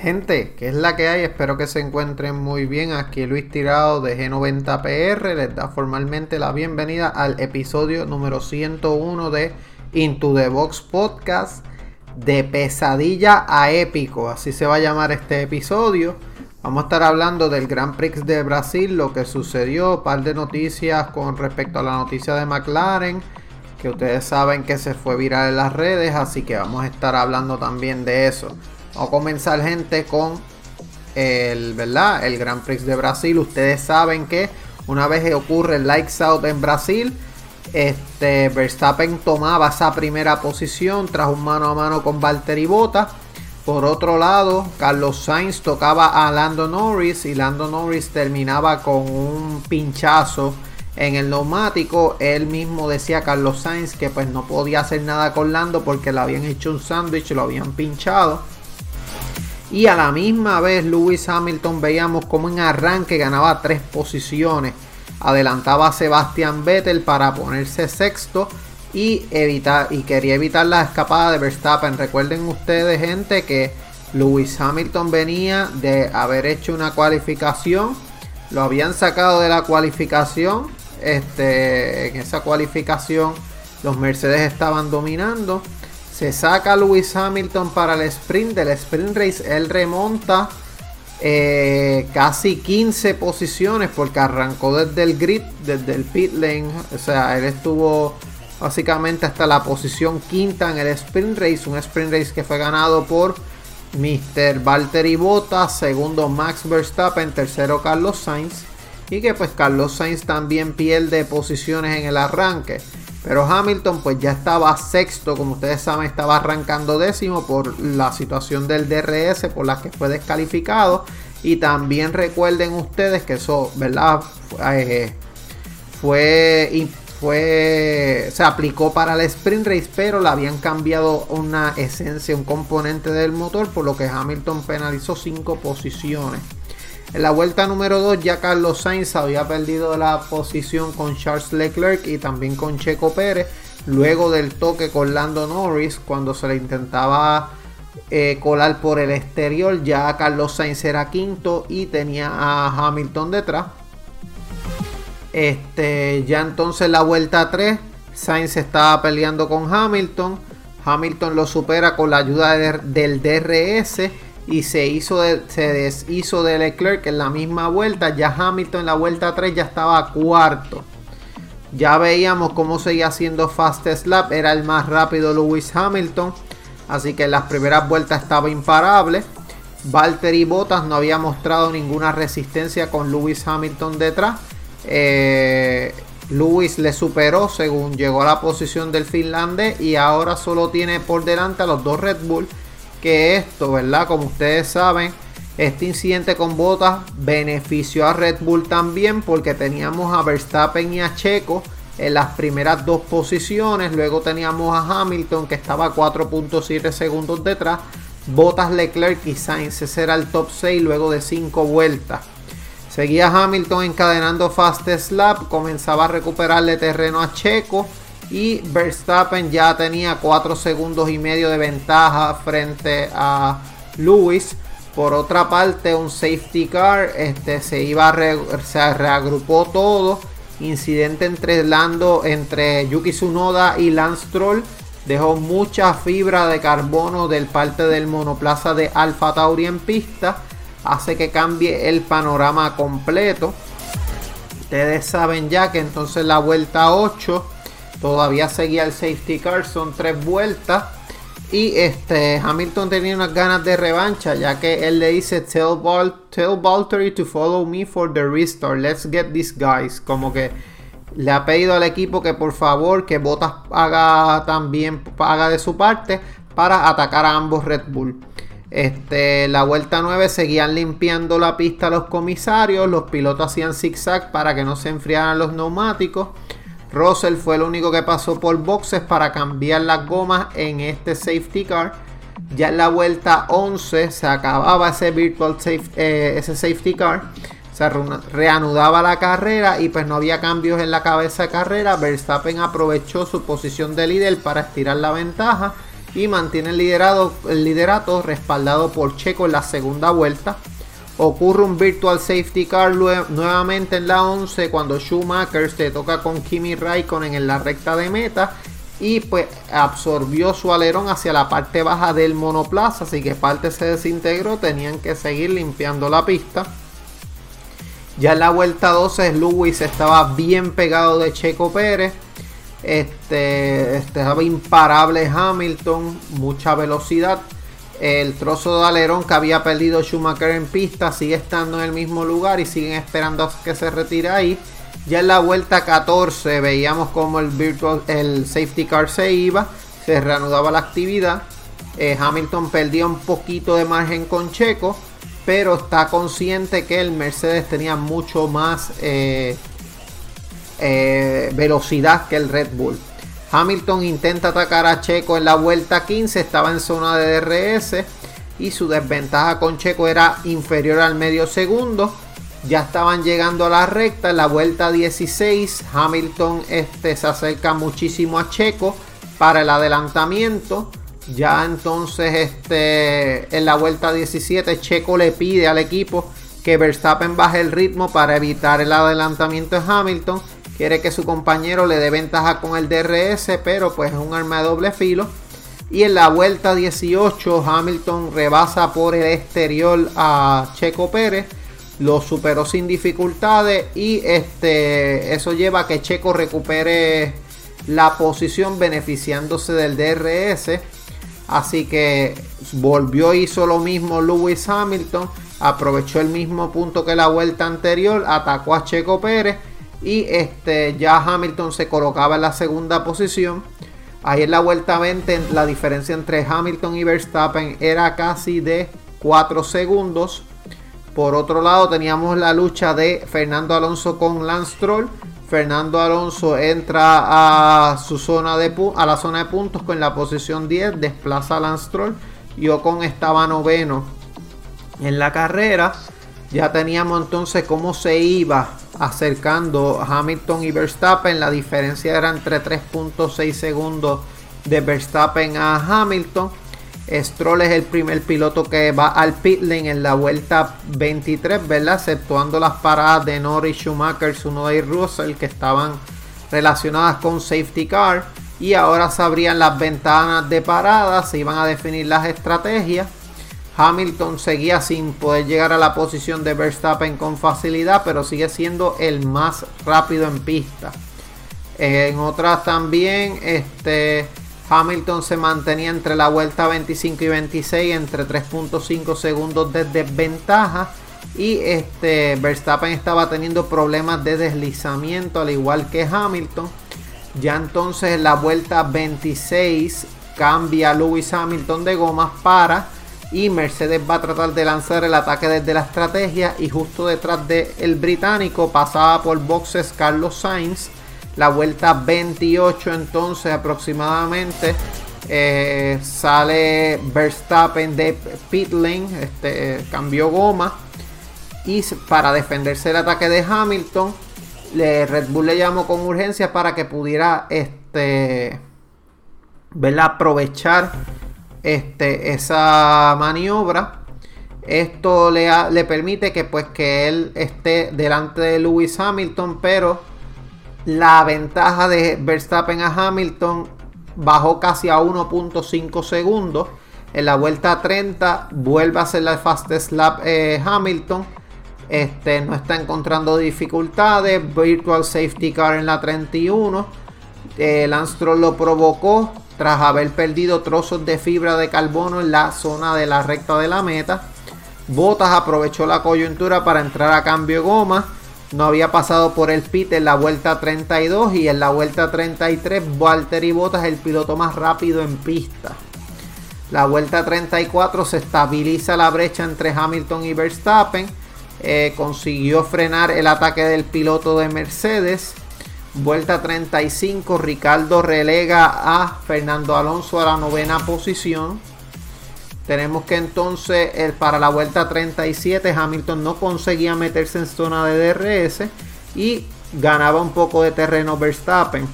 Gente, que es la que hay, espero que se encuentren muy bien. Aquí Luis Tirado de G90PR les da formalmente la bienvenida al episodio número 101 de Into the Box Podcast de pesadilla a épico, así se va a llamar este episodio. Vamos a estar hablando del Grand Prix de Brasil, lo que sucedió, un par de noticias con respecto a la noticia de McLaren, que ustedes saben que se fue viral en las redes, así que vamos a estar hablando también de eso. Comenzar gente con el, ¿verdad? el Grand Prix de Brasil. Ustedes saben que una vez ocurre el Lights Out en Brasil, este, Verstappen tomaba esa primera posición tras un mano a mano con Valtteri Bottas. Por otro lado, Carlos Sainz tocaba a Lando Norris y Lando Norris terminaba con un pinchazo en el neumático. Él mismo decía Carlos Sainz que pues no podía hacer nada con Lando porque le habían hecho un sándwich, lo habían pinchado. Y a la misma vez Lewis Hamilton veíamos como en arranque ganaba tres posiciones adelantaba a Sebastian Vettel para ponerse sexto y evitar y quería evitar la escapada de Verstappen. Recuerden ustedes, gente, que Lewis Hamilton venía de haber hecho una cualificación, lo habían sacado de la cualificación. Este, en esa cualificación los Mercedes estaban dominando. Se saca Lewis Hamilton para el sprint del sprint race. Él remonta eh, casi 15 posiciones porque arrancó desde el grid, desde el pit lane. O sea, él estuvo básicamente hasta la posición quinta en el sprint race. Un sprint race que fue ganado por Mr. Valtteri Bottas, segundo Max Verstappen, tercero Carlos Sainz. Y que pues Carlos Sainz también pierde posiciones en el arranque. Pero Hamilton pues ya estaba sexto, como ustedes saben, estaba arrancando décimo por la situación del DRS por la que fue descalificado. Y también recuerden ustedes que eso, ¿verdad? Eh, fue, fue, se aplicó para el sprint race, pero le habían cambiado una esencia, un componente del motor, por lo que Hamilton penalizó cinco posiciones. En la vuelta número 2 ya Carlos Sainz había perdido la posición con Charles Leclerc y también con Checo Pérez. Luego del toque con Lando Norris cuando se le intentaba eh, colar por el exterior. Ya Carlos Sainz era quinto y tenía a Hamilton detrás. Este, ya entonces la vuelta 3, Sainz estaba peleando con Hamilton. Hamilton lo supera con la ayuda del DRS y se, hizo se deshizo de Leclerc en la misma vuelta. Ya Hamilton en la vuelta 3 ya estaba cuarto. Ya veíamos cómo seguía siendo fastest lap. Era el más rápido Lewis Hamilton. Así que en las primeras vueltas estaba imparable. Valtteri Bottas no había mostrado ninguna resistencia con Lewis Hamilton detrás. Eh, Lewis le superó según llegó a la posición del finlandés y ahora solo tiene por delante a los dos Red Bull que esto, ¿verdad? Como ustedes saben, este incidente con botas benefició a Red Bull también porque teníamos a Verstappen y a Checo en las primeras dos posiciones. Luego teníamos a Hamilton que estaba 4.7 segundos detrás. Botas, Leclerc y Sainz. Ese era el top 6 luego de 5 vueltas. Seguía Hamilton encadenando fast slap. Comenzaba a recuperarle terreno a Checo y Verstappen ya tenía 4 segundos y medio de ventaja frente a Lewis. Por otra parte, un safety car este, se iba se reagrupó todo. Incidente entre Lando, entre Yuki Tsunoda y Lance Troll dejó mucha fibra de carbono del parte del monoplaza de Alfa Tauri en pista. Hace que cambie el panorama completo. Ustedes saben ya que entonces la vuelta 8 Todavía seguía el safety car, son tres vueltas. Y este Hamilton tenía unas ganas de revancha, ya que él le dice tell, Valtteri to follow me for the restart. Let's get these guys. Como que le ha pedido al equipo que por favor que Bottas haga también haga de su parte para atacar a ambos Red Bull. Este, la vuelta 9 seguían limpiando la pista los comisarios, los pilotos hacían zigzag para que no se enfriaran los neumáticos. Russell fue el único que pasó por boxes para cambiar las gomas en este safety car. Ya en la vuelta 11 se acababa ese virtual eh, ese safety car. Se reanudaba la carrera y pues no había cambios en la cabeza de carrera. Verstappen aprovechó su posición de líder para estirar la ventaja y mantiene liderado, el liderato respaldado por Checo en la segunda vuelta. Ocurre un virtual safety car nuevamente en la 11 cuando Schumacher se toca con Kimi Raikkonen en la recta de meta y pues absorbió su alerón hacia la parte baja del monoplaza, así que parte se desintegró, tenían que seguir limpiando la pista. Ya en la vuelta 12 Lewis estaba bien pegado de Checo Pérez este, estaba imparable Hamilton, mucha velocidad. El trozo de alerón que había perdido Schumacher en pista sigue estando en el mismo lugar y siguen esperando a que se retire ahí. Ya en la vuelta 14 veíamos como el, safety car se iba, se reanudaba la actividad. Eh, Hamilton perdía un poquito de margen con Checo, pero está consciente que el Mercedes tenía mucho más eh, eh, velocidad que el Red Bull. Hamilton intenta atacar a Checo en la vuelta 15, estaba en zona de DRS y su desventaja con Checo era inferior al medio segundo. Ya estaban llegando a la recta en la vuelta 16. Hamilton este, se acerca muchísimo a Checo para el adelantamiento. Ya entonces este, en la vuelta 17 Checo le pide al equipo que Verstappen baje el ritmo para evitar el adelantamiento de Hamilton Quiere que su compañero le dé ventaja con el DRS, pero pues es un arma de doble filo. Y en la vuelta 18, Hamilton rebasa por el exterior a Checo Pérez. Lo superó sin dificultades y este, eso lleva a que Checo recupere la posición beneficiándose del DRS. Así que volvió, hizo lo mismo Lewis Hamilton. Aprovechó el mismo punto que la vuelta anterior. Atacó a Checo Pérez y este, ya Hamilton se colocaba en la segunda posición. Ahí en la vuelta 20 la diferencia entre Hamilton y Verstappen era casi de 4 segundos. Por otro lado teníamos la lucha de Fernando Alonso con Lance Stroll. Fernando Alonso entra a su zona de a la zona de puntos con la posición 10, desplaza a Lance Stroll y Ocon estaba noveno en la carrera. Ya teníamos entonces cómo se iba acercando Hamilton y Verstappen. La diferencia era entre 3.6 segundos de Verstappen a Hamilton. Stroll es el primer piloto que va al pit lane en la vuelta 23, ¿verdad? Exceptuando las paradas de Norris, Schumacher, Sunoda y Russell que estaban relacionadas con safety car. Y ahora se abrían las ventanas de parada, se iban a definir las estrategias. Hamilton seguía sin poder llegar a la posición de Verstappen con facilidad, pero sigue siendo el más rápido en pista. En otras también, este, Hamilton se mantenía entre la vuelta 25 y 26, entre 3.5 segundos de desventaja. Y este, Verstappen estaba teniendo problemas de deslizamiento, al igual que Hamilton. Ya entonces en la vuelta 26 cambia Lewis Hamilton de gomas para y Mercedes va a tratar de lanzar el ataque desde la estrategia y justo detrás del británico pasaba por boxes Carlos Sainz. La vuelta 28 entonces aproximadamente eh, sale Verstappen de pit lane este, cambió goma y para defenderse el ataque de Hamilton Red Bull le llamó con urgencia para que pudiera este, aprovechar este, esa maniobra. Esto le, le permite que, pues, que él esté delante de Lewis Hamilton, pero la ventaja de Verstappen a Hamilton bajó casi a 1.5 segundos. En la vuelta 30 vuelve a ser la fastest lap eh, Hamilton. Este, no está encontrando dificultades. Virtual safety car en la 31. El Lance lo provocó tras haber perdido trozos de fibra de carbono en la zona de la recta de la meta. Bottas aprovechó la coyuntura para entrar a cambio goma. No había pasado por el pit en la vuelta 32 y en la vuelta 33 Walter y Bottas el piloto más rápido en pista. La vuelta 34 se estabiliza la brecha entre Hamilton y Verstappen. Eh, consiguió frenar el ataque del piloto de Mercedes. Vuelta 35, Ricardo relega a Fernando Alonso a la novena posición. Tenemos que entonces para la vuelta 37 Hamilton no conseguía meterse en zona de DRS y ganaba un poco de terreno Verstappen.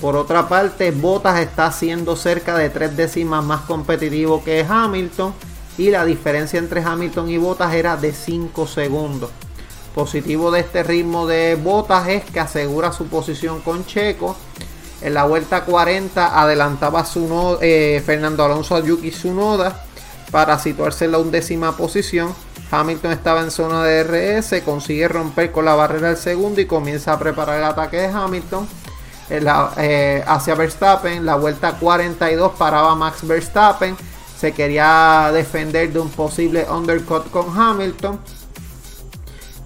Por otra parte, Bottas está siendo cerca de tres décimas más competitivo que Hamilton y la diferencia entre Hamilton y Bottas era de 5 segundos. Positivo de este ritmo de Bottas es que asegura su posición con Checo. En la vuelta 40 adelantaba eh, Fernando Alonso a Yuki Tsunoda para situarse en la undécima posición. Hamilton estaba en zona de RS, consigue romper con la barrera del segundo y comienza a preparar el ataque de Hamilton. Eh, hacia Verstappen, la vuelta 42 paraba Max Verstappen, se quería defender de un posible undercut con Hamilton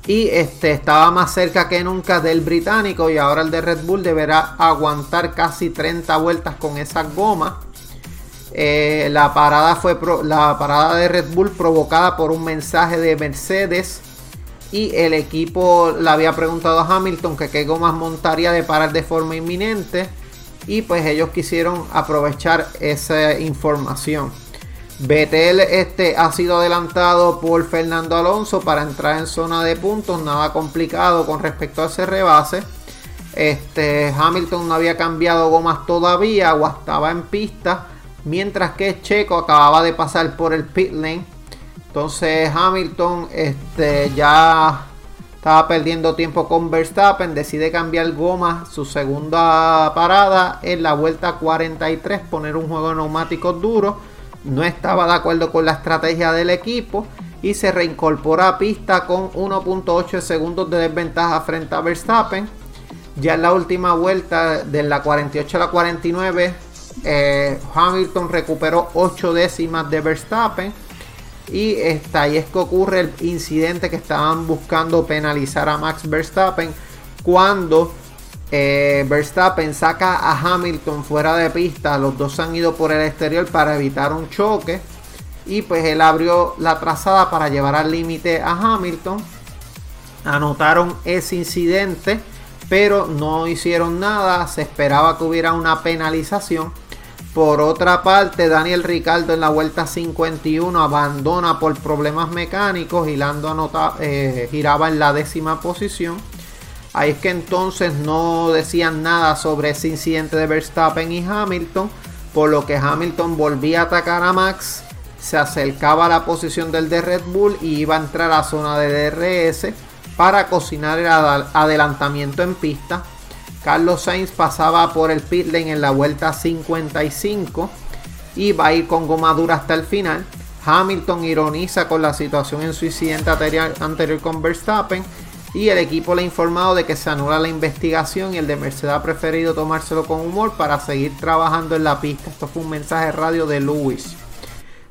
y este estaba más cerca que nunca del británico y ahora el de Red Bull deberá aguantar casi 30 vueltas con esa goma. Eh, la, parada fue la parada de Red Bull provocada por un mensaje de Mercedes y el equipo le había preguntado a Hamilton que qué gomas montaría de parar de forma inminente y pues ellos quisieron aprovechar esa información. Betel este, ha sido adelantado por Fernando Alonso para entrar en zona de puntos, nada complicado con respecto a ese rebase. Este, Hamilton no había cambiado gomas todavía o estaba en pista Mientras que Checo acababa de pasar por el pit lane. Entonces Hamilton este, ya estaba perdiendo tiempo con Verstappen. Decide cambiar goma su segunda parada en la vuelta 43. Poner un juego de neumáticos duro. No estaba de acuerdo con la estrategia del equipo. Y se reincorpora a pista con 1.8 segundos de desventaja frente a Verstappen. Ya en la última vuelta de la 48 a la 49 eh, Hamilton recuperó 8 décimas de Verstappen. Y está, ahí es que ocurre el incidente que estaban buscando penalizar a Max Verstappen. Cuando eh, Verstappen saca a Hamilton fuera de pista. Los dos han ido por el exterior para evitar un choque. Y pues él abrió la trazada para llevar al límite a Hamilton. Anotaron ese incidente. Pero no hicieron nada. Se esperaba que hubiera una penalización. Por otra parte, Daniel Ricardo en la vuelta 51 abandona por problemas mecánicos y Lando eh, giraba en la décima posición. Ahí es que entonces no decían nada sobre ese incidente de Verstappen y Hamilton, por lo que Hamilton volvía a atacar a Max, se acercaba a la posición del de Red Bull y iba a entrar a la zona de DRS para cocinar el adelantamiento en pista. Carlos Sainz pasaba por el pit lane en la vuelta 55 y va a ir con goma dura hasta el final. Hamilton ironiza con la situación en su incidente anterior, con Verstappen y el equipo le ha informado de que se anula la investigación y el de Mercedes ha preferido tomárselo con humor para seguir trabajando en la pista. Esto fue un mensaje radio de Lewis.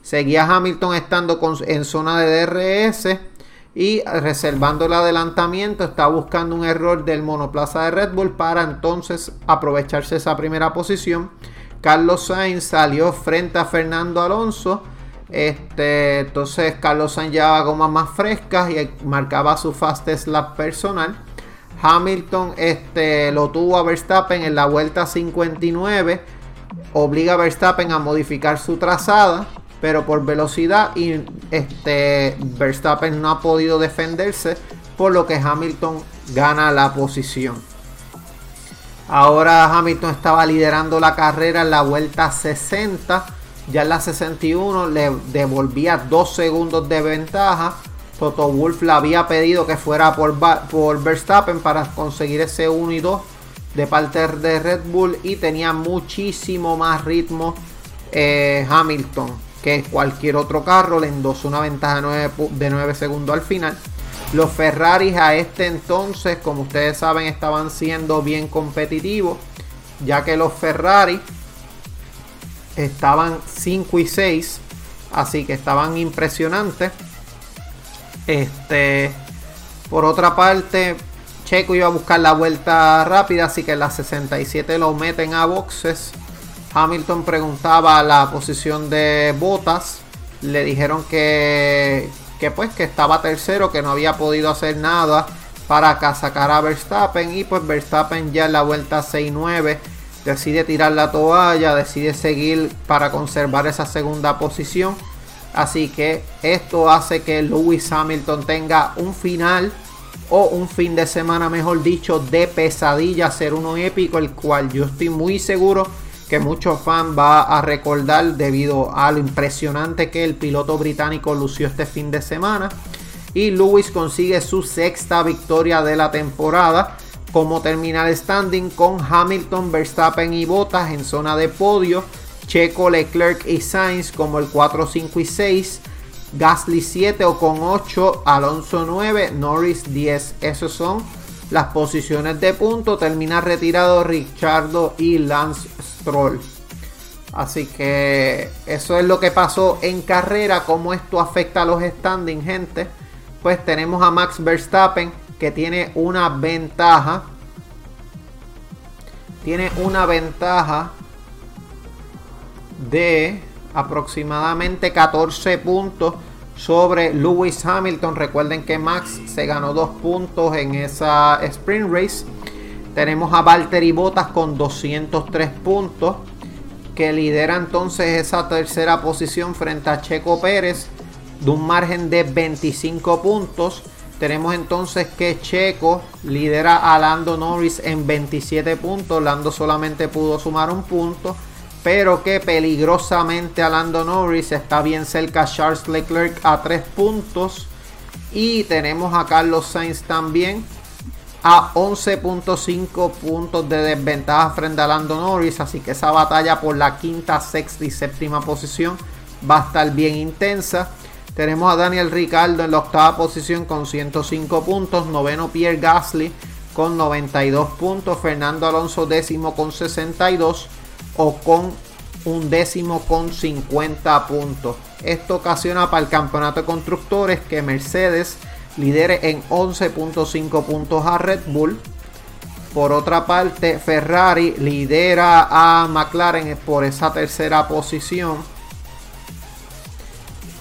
Seguía Hamilton estando en zona de DRS y reservando el adelantamiento está buscando un error del monoplaza de Red Bull para entonces aprovecharse esa primera posición. Carlos Sainz salió frente a Fernando Alonso. Este, entonces Carlos Sainz llevaba gomas más frescas y marcaba su fastest lap personal. Hamilton este, lo tuvo a Verstappen en la vuelta 59. Obliga a Verstappen a modificar su trazada pero por velocidad y este Verstappen no ha podido defenderse, por lo que Hamilton gana la posición. Ahora Hamilton estaba liderando la carrera en la vuelta 60, ya en la 61 le devolvía dos segundos de ventaja. Toto Wolf le había pedido que fuera por, por Verstappen para conseguir ese 1 y 2 de parte de Red Bull y tenía muchísimo más ritmo eh, Hamilton que cualquier otro carro. Le endosó una ventaja de 9, segundos al final. Los Ferraris a este entonces, como ustedes saben, estaban siendo bien competitivos, ya que los Ferrari estaban 5 y 6, así que estaban impresionantes. Este, por otra parte, Checo iba a buscar la vuelta rápida, así que en la 67 lo meten a boxes Hamilton preguntaba la posición de Botas. Le dijeron que, que pues que estaba tercero, que no había podido hacer nada para sacar a Verstappen. Y pues Verstappen ya en la vuelta 6-9 decide tirar la toalla, decide seguir para conservar esa segunda posición. Así que esto hace que Lewis Hamilton tenga un final o un fin de semana, mejor dicho, de pesadilla, ser uno épico, el cual yo estoy muy seguro que muchos fans va a recordar debido a lo impresionante que el piloto británico lució este fin de semana. Y Lewis consigue su sexta victoria de la temporada como terminal standing con Hamilton, Verstappen y Bottas en zona de podio, Checo, Leclerc y Sainz como el 4, 5 y 6, Gasly 7 o con 8, Alonso 9, Norris 10. Esas son las posiciones de punto. Termina retirado Richardo y Lance Stroll. Así que eso es lo que pasó en carrera. Cómo esto afecta a los standings, gente. Pues tenemos a Max Verstappen que tiene una ventaja. Tiene una ventaja de aproximadamente 14 puntos sobre Lewis Hamilton. Recuerden que Max se ganó dos puntos en esa sprint race. Tenemos a Valtteri Bottas con 203 puntos, que lidera entonces esa tercera posición frente a Checo Pérez de un margen de 25 puntos. Tenemos entonces que Checo lidera a Lando Norris en 27 puntos. Lando solamente pudo sumar un punto. Pero que peligrosamente a Lando Norris está bien cerca Charles Leclerc a 3 puntos. Y tenemos a Carlos Sainz también a 11.5 puntos de desventaja frente a Lando Norris. Así que esa batalla por la quinta, sexta y séptima posición va a estar bien intensa. Tenemos a Daniel Ricardo en la octava posición con 105 puntos. Noveno Pierre Gasly con 92 puntos. Fernando Alonso décimo con 62. O con un décimo con 50 puntos. Esto ocasiona para el campeonato de constructores que Mercedes lidere en 11.5 puntos a Red Bull. Por otra parte, Ferrari lidera a McLaren por esa tercera posición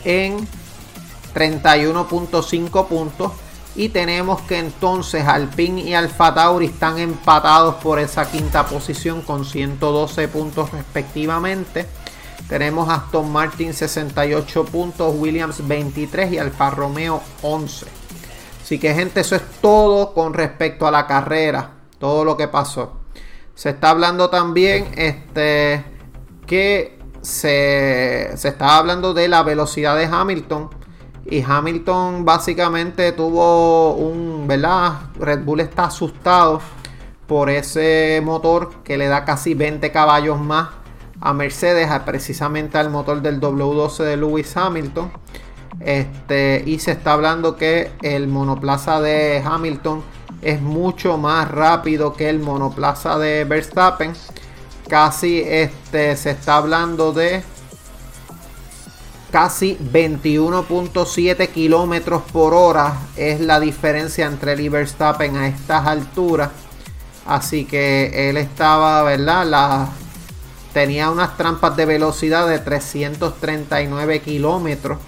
en 31.5 puntos. Y tenemos que entonces Alpine y Alfa Tauri están empatados por esa quinta posición con 112 puntos respectivamente. Tenemos Aston Martin 68 puntos, Williams 23 y Alfa Romeo 11. Así que gente, eso es todo con respecto a la carrera, todo lo que pasó. Se está hablando también este, que se, se está hablando de la velocidad de Hamilton y Hamilton básicamente tuvo un, ¿verdad? Red Bull está asustado por ese motor que le da casi 20 caballos más a Mercedes, precisamente al motor del W12 de Lewis Hamilton. Este, y se está hablando que el monoplaza de Hamilton es mucho más rápido que el monoplaza de Verstappen. Casi este, se está hablando de casi 21.7 kilómetros por hora es la diferencia entre él y Verstappen a estas alturas. Así que él estaba, ¿verdad? Tenía unas trampas de velocidad de 339 kilómetros.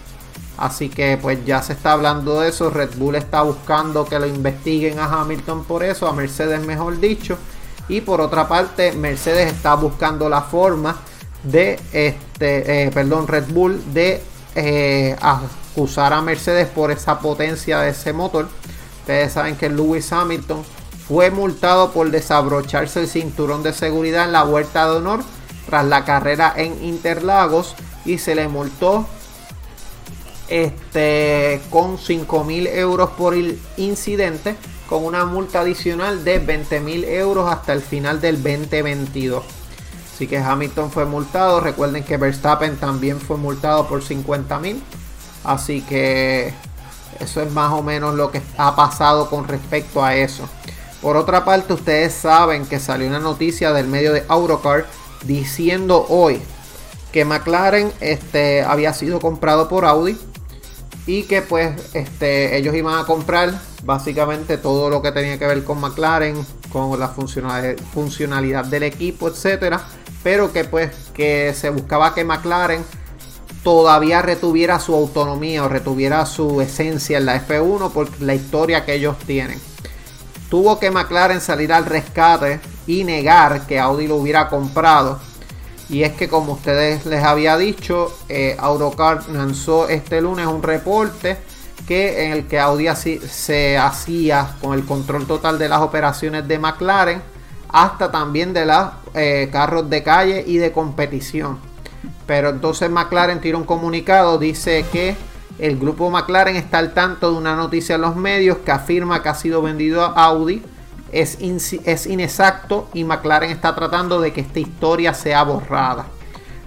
Así que pues ya se está hablando de eso. Red Bull está buscando que lo investiguen a Hamilton por eso, a Mercedes mejor dicho. Y por otra parte, Mercedes está buscando la forma de este, eh, perdón, Red Bull de eh, acusar a Mercedes por esa potencia de ese motor. Ustedes saben que Lewis Hamilton fue multado por desabrocharse el cinturón de seguridad en la vuelta de honor tras la carrera en Interlagos y se le multó este, con 5 mil euros por el incidente con una multa adicional de 20 mil euros hasta el final del 2022. Así que Hamilton fue multado. Recuerden que Verstappen también fue multado por 50 mil. Así que eso es más o menos lo que ha pasado con respecto a eso. Por otra parte, ustedes saben que salió una noticia del medio de Autocar diciendo hoy que McLaren este, había sido comprado por Audi y que pues este, ellos iban a comprar básicamente todo lo que tenía que ver con McLaren, con la funcionalidad del equipo, etcétera pero que pues que se buscaba que McLaren todavía retuviera su autonomía o retuviera su esencia en la F1 por la historia que ellos tienen. Tuvo que McLaren salir al rescate y negar que Audi lo hubiera comprado. Y es que como ustedes les había dicho, eh, lanzó este lunes un reporte que en el que Audi se hacía con el control total de las operaciones de McLaren hasta también de los eh, carros de calle y de competición. Pero entonces McLaren tira un comunicado, dice que el grupo McLaren está al tanto de una noticia en los medios que afirma que ha sido vendido a Audi. Es, es inexacto y McLaren está tratando de que esta historia sea borrada.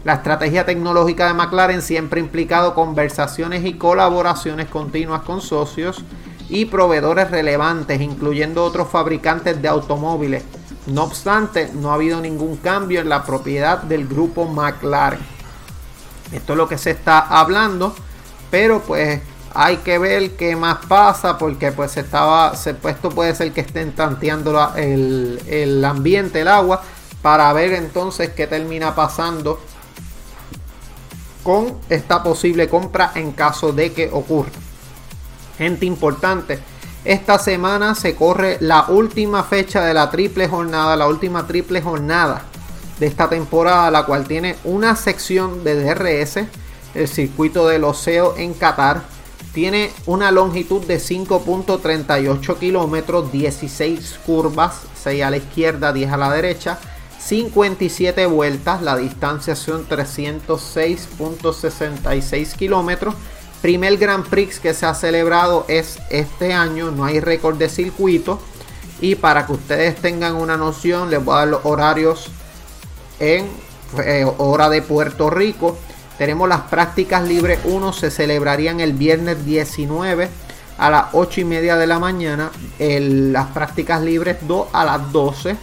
La estrategia tecnológica de McLaren siempre ha implicado conversaciones y colaboraciones continuas con socios y proveedores relevantes, incluyendo otros fabricantes de automóviles. No obstante, no ha habido ningún cambio en la propiedad del grupo McLaren. Esto es lo que se está hablando, pero pues hay que ver qué más pasa porque pues se estaba, se, esto puede ser que estén tanteando el, el ambiente, el agua, para ver entonces qué termina pasando con esta posible compra en caso de que ocurra. Gente importante, esta semana se corre la última fecha de la triple jornada, la última triple jornada de esta temporada, la cual tiene una sección de DRS, el circuito del Oceo en Qatar. Tiene una longitud de 5.38 kilómetros, 16 curvas, 6 a la izquierda, 10 a la derecha 57 vueltas, la distancia son 306.66 kilómetros. Primer Grand Prix que se ha celebrado es este año, no hay récord de circuito. Y para que ustedes tengan una noción, les voy a dar los horarios en eh, hora de Puerto Rico. Tenemos las prácticas libres 1, se celebrarían el viernes 19 a las 8 y media de la mañana. las prácticas libres 2 a las 12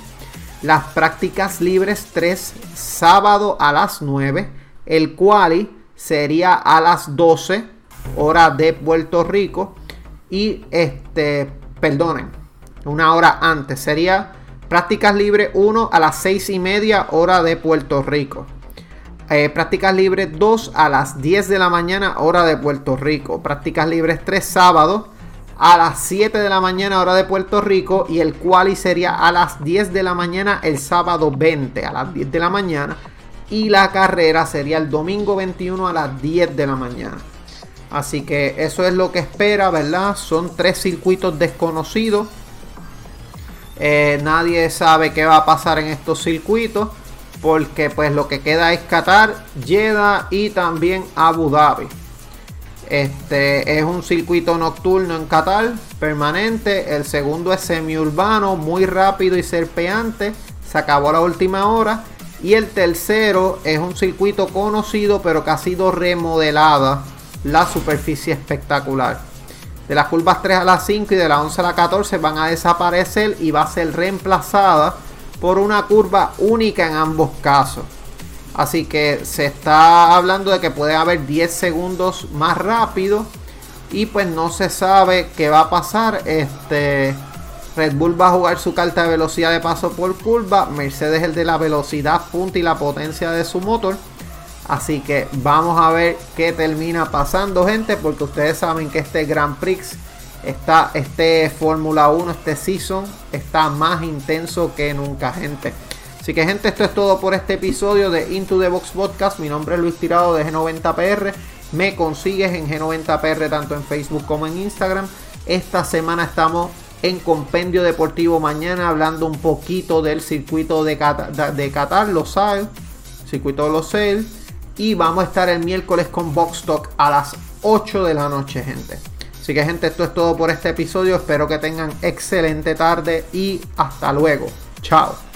las prácticas libres 3 sábado a las 9. El quali sería a las 12 hora de Puerto Rico. Y este, perdonen, una hora antes. Sería prácticas libres 1 a las 6 y media hora de Puerto Rico. Eh, prácticas libres 2 a las 10 de la mañana hora de Puerto Rico. Prácticas libres 3 sábado a las 7 de la mañana hora de Puerto Rico y el quali sería a las 10 de la mañana el sábado 20 a las 10 de la mañana y la carrera sería el domingo 21 a las 10 de la mañana. Así que eso es lo que espera, ¿verdad? Son tres circuitos desconocidos. Eh, nadie sabe qué va a pasar en estos circuitos. Porque pues lo que queda es Qatar, Jeddah y también Abu Dhabi. Este es un circuito nocturno en Qatar, permanente. El segundo es semiurbano, muy rápido y serpeante. Se acabó la última hora. Y el tercero es un circuito conocido, pero que ha sido remodelada. La superficie espectacular. De las curvas 3 a las 5 y de las 11 a las 14 van a desaparecer y va a ser reemplazada por una curva única en ambos casos. Así que se está hablando de que puede haber 10 segundos más rápido. Y pues no se sabe qué va a pasar. Este Red Bull va a jugar su carta de velocidad de paso por curva. Mercedes el de la velocidad punta y la potencia de su motor. Así que vamos a ver qué termina pasando, gente. Porque ustedes saben que este Grand Prix está, este Fórmula 1, este season, está más intenso que nunca, gente. Así que gente, esto es todo por este episodio de Into the Box Podcast. Mi nombre es Luis Tirado de G90PR. Me consigues en G90PR tanto en Facebook como en Instagram. Esta semana estamos en Compendio Deportivo mañana hablando un poquito del circuito de Qatar, de Qatar circuito de los sales. Y vamos a estar el miércoles con Box Talk a las 8 de la noche, gente. Así que gente, esto es todo por este episodio. Espero que tengan excelente tarde y hasta luego. Chao.